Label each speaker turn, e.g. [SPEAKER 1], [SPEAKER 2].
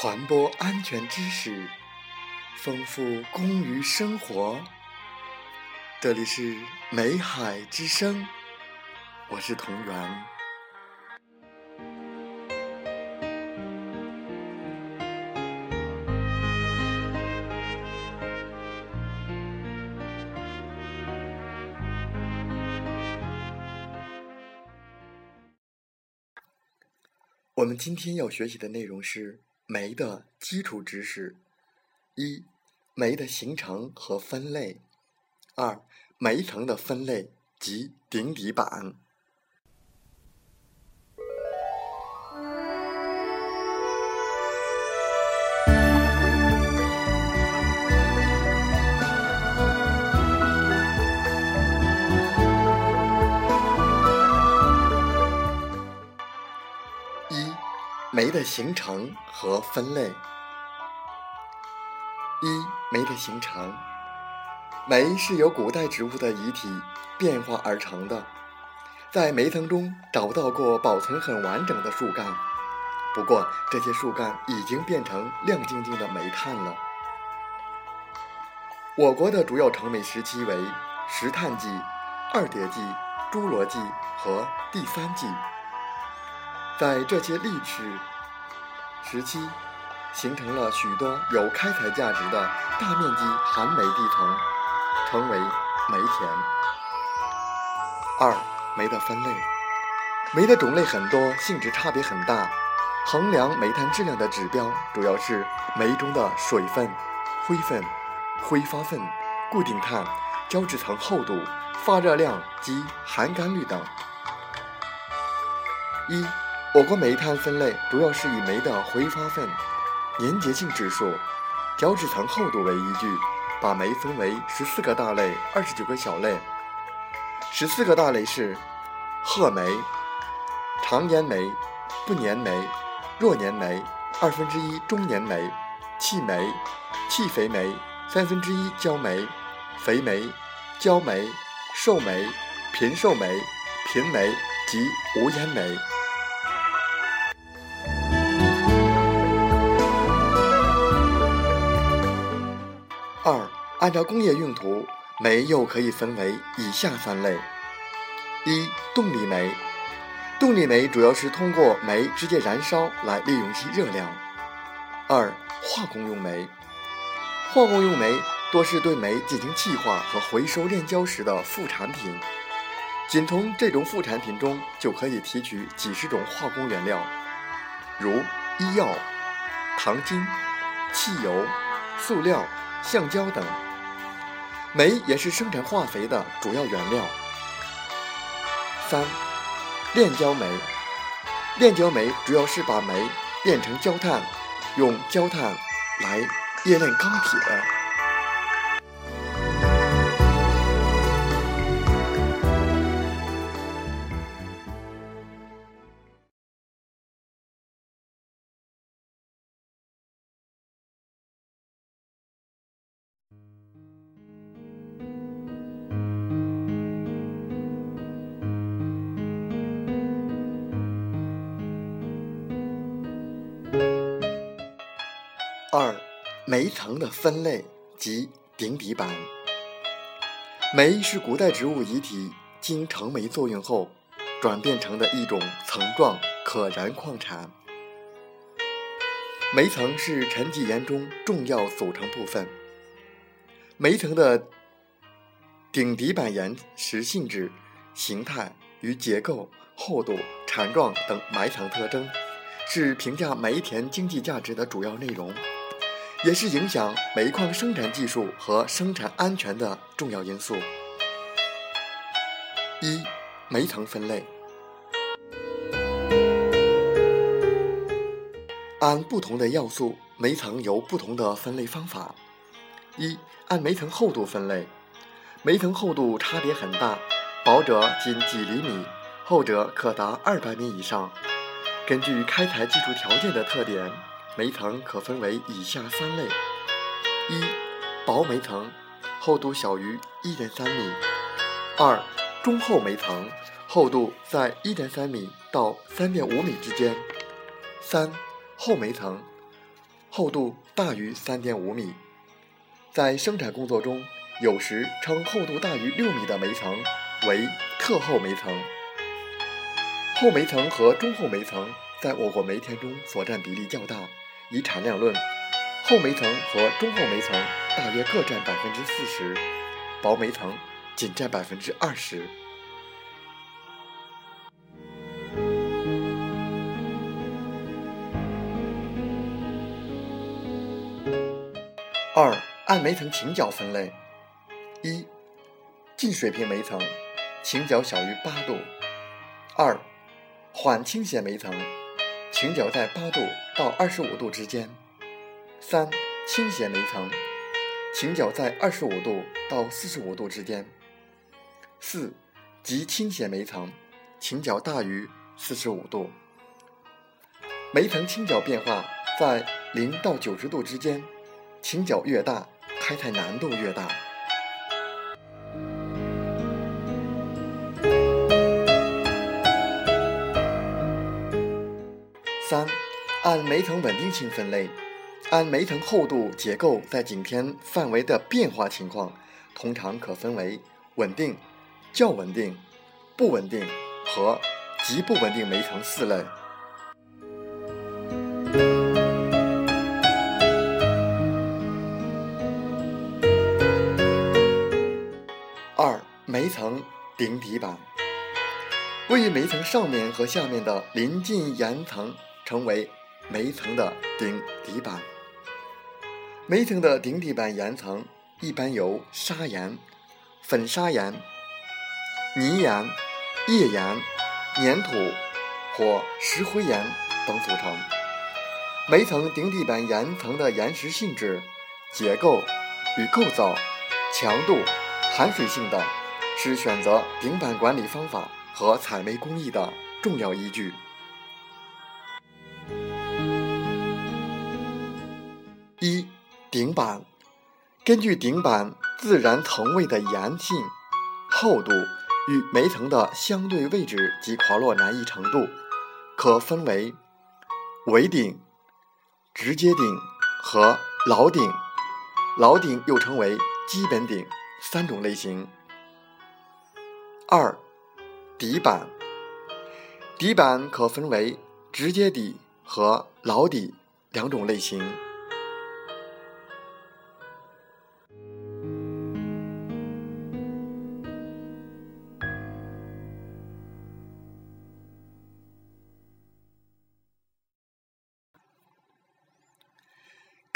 [SPEAKER 1] 传播安全知识，丰富公于生活。这里是美海之声，我是同源。我们今天要学习的内容是酶的基础知识：一、酶的形成和分类；二、酶层的分类及顶底板。酶的形成和分类。一、酶的形成，酶是由古代植物的遗体变化而成的，在酶层中找到过保存很完整的树干，不过这些树干已经变成亮晶晶的煤炭了。我国的主要成酶时期为石炭纪、二叠纪、侏罗纪和第三纪。在这些历史时期，形成了许多有开采价值的大面积含煤地层，成为煤田。二、煤的分类，煤的种类很多，性质差别很大。衡量煤炭质量的指标主要是煤中的水分、灰分、挥发分、固定碳、胶质层厚度、发热量及含干率等。一我国煤炭分类主要是以煤的挥发分、粘结性指数、胶质层厚度为依据，把煤分为十四个大类、二十九个小类。十四个大类是：褐煤、长烟煤、不粘煤、弱粘煤、二分之一中粘煤、气煤、气肥煤、三分之一焦煤、肥煤、焦煤、瘦煤、贫瘦煤、贫煤及无烟煤。二，按照工业用途，煤又可以分为以下三类：一、动力煤。动力煤主要是通过煤直接燃烧来利用其热量。二、化工用煤。化工用煤多是对煤进行气化和回收炼焦时的副产品，仅从这种副产品中就可以提取几十种化工原料，如医药、糖精、汽油、塑料。橡胶等，煤也是生产化肥的主要原料。三、炼焦煤。炼焦煤主要是把煤炼成焦炭，用焦炭来冶炼钢铁。二、煤层的分类及顶底板。煤是古代植物遗体经成煤作用后转变成的一种层状可燃矿产。煤层是沉积岩中重要组成部分。煤层的顶底板岩石性质、形态与结构、厚度、产状等埋藏特征，是评价煤田经济价值的主要内容。也是影响煤矿生产技术和生产安全的重要因素。一、煤层分类，按不同的要素，煤层有不同的分类方法。一、按煤层厚度分类，煤层厚度差别很大，薄者仅几厘米，厚者可达二百米以上。根据开采技术条件的特点。煤层可分为以下三类：一、薄煤层，厚度小于一点三米；二、中厚煤层，厚度在一点三米到三点五米之间；三、厚煤层，厚度大于三点五米。在生产工作中，有时称厚度大于六米的煤层为特厚煤层。厚煤层和中厚煤层在我国煤田中所占比例较大。以产量论，厚煤层和中厚煤层大约各占百分之四十，薄煤层仅占百分之二十。二、按煤层倾角分类：一、近水平煤层，倾角小于八度；二、缓倾斜煤层，倾角在八度到二十五度之间；三、倾斜煤层，倾角在二十五度到四十五度之间；四、极倾斜煤层，倾角大于四十五度。煤层倾角变化在零到九十度之间。倾角越大，开采难度越大。三，按煤层稳定性分类，按煤层厚度、结构在景天范围的变化情况，通常可分为稳定、较稳定、不稳定和极不稳定煤层四类。二煤层顶底板位于煤层上面和下面的临近岩层，成为煤层的顶底板。煤层的顶底板岩层一般由砂岩、粉砂岩、泥岩、页岩、粘土或石灰岩等组成。煤层顶底板岩层的岩石性质、结构与构造、强度、含水性等。是选择顶板管理方法和采煤工艺的重要依据。板根据顶板自然层位的岩性、厚度与煤层的相对位置及滑落难易程度，可分为围顶、直接顶和老顶。老顶又称为基本顶三种类型。二，底板。底板可分为直接底和老底两种类型。